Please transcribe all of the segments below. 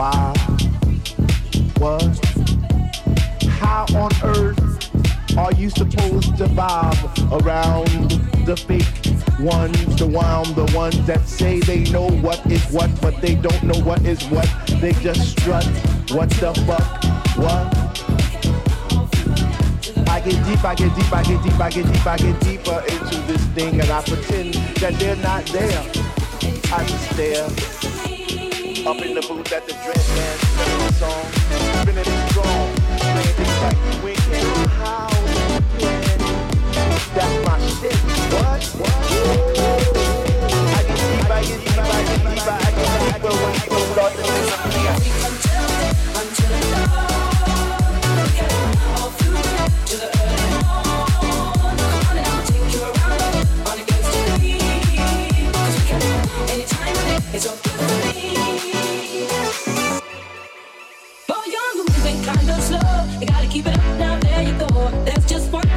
Why? What? How on earth are you supposed to bob around the fake ones, the wild, the ones that say they know what is what, but they don't know what is what. They just strut. What the fuck? What? I get deep, I get deep, I get deep, I get deep, I get deeper into this thing, and I pretend that they're not there. I just stare. Up in the booth at the spinning the song, spinning it strong, playing things like we can house That's my shit. What? What? I I get deep, I I deeper when people start to disappear. Until it's all keep it up now, there you go. That's just one.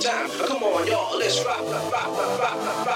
time. Come on, y'all, let's rock, rock, rock, rock, rock, rock.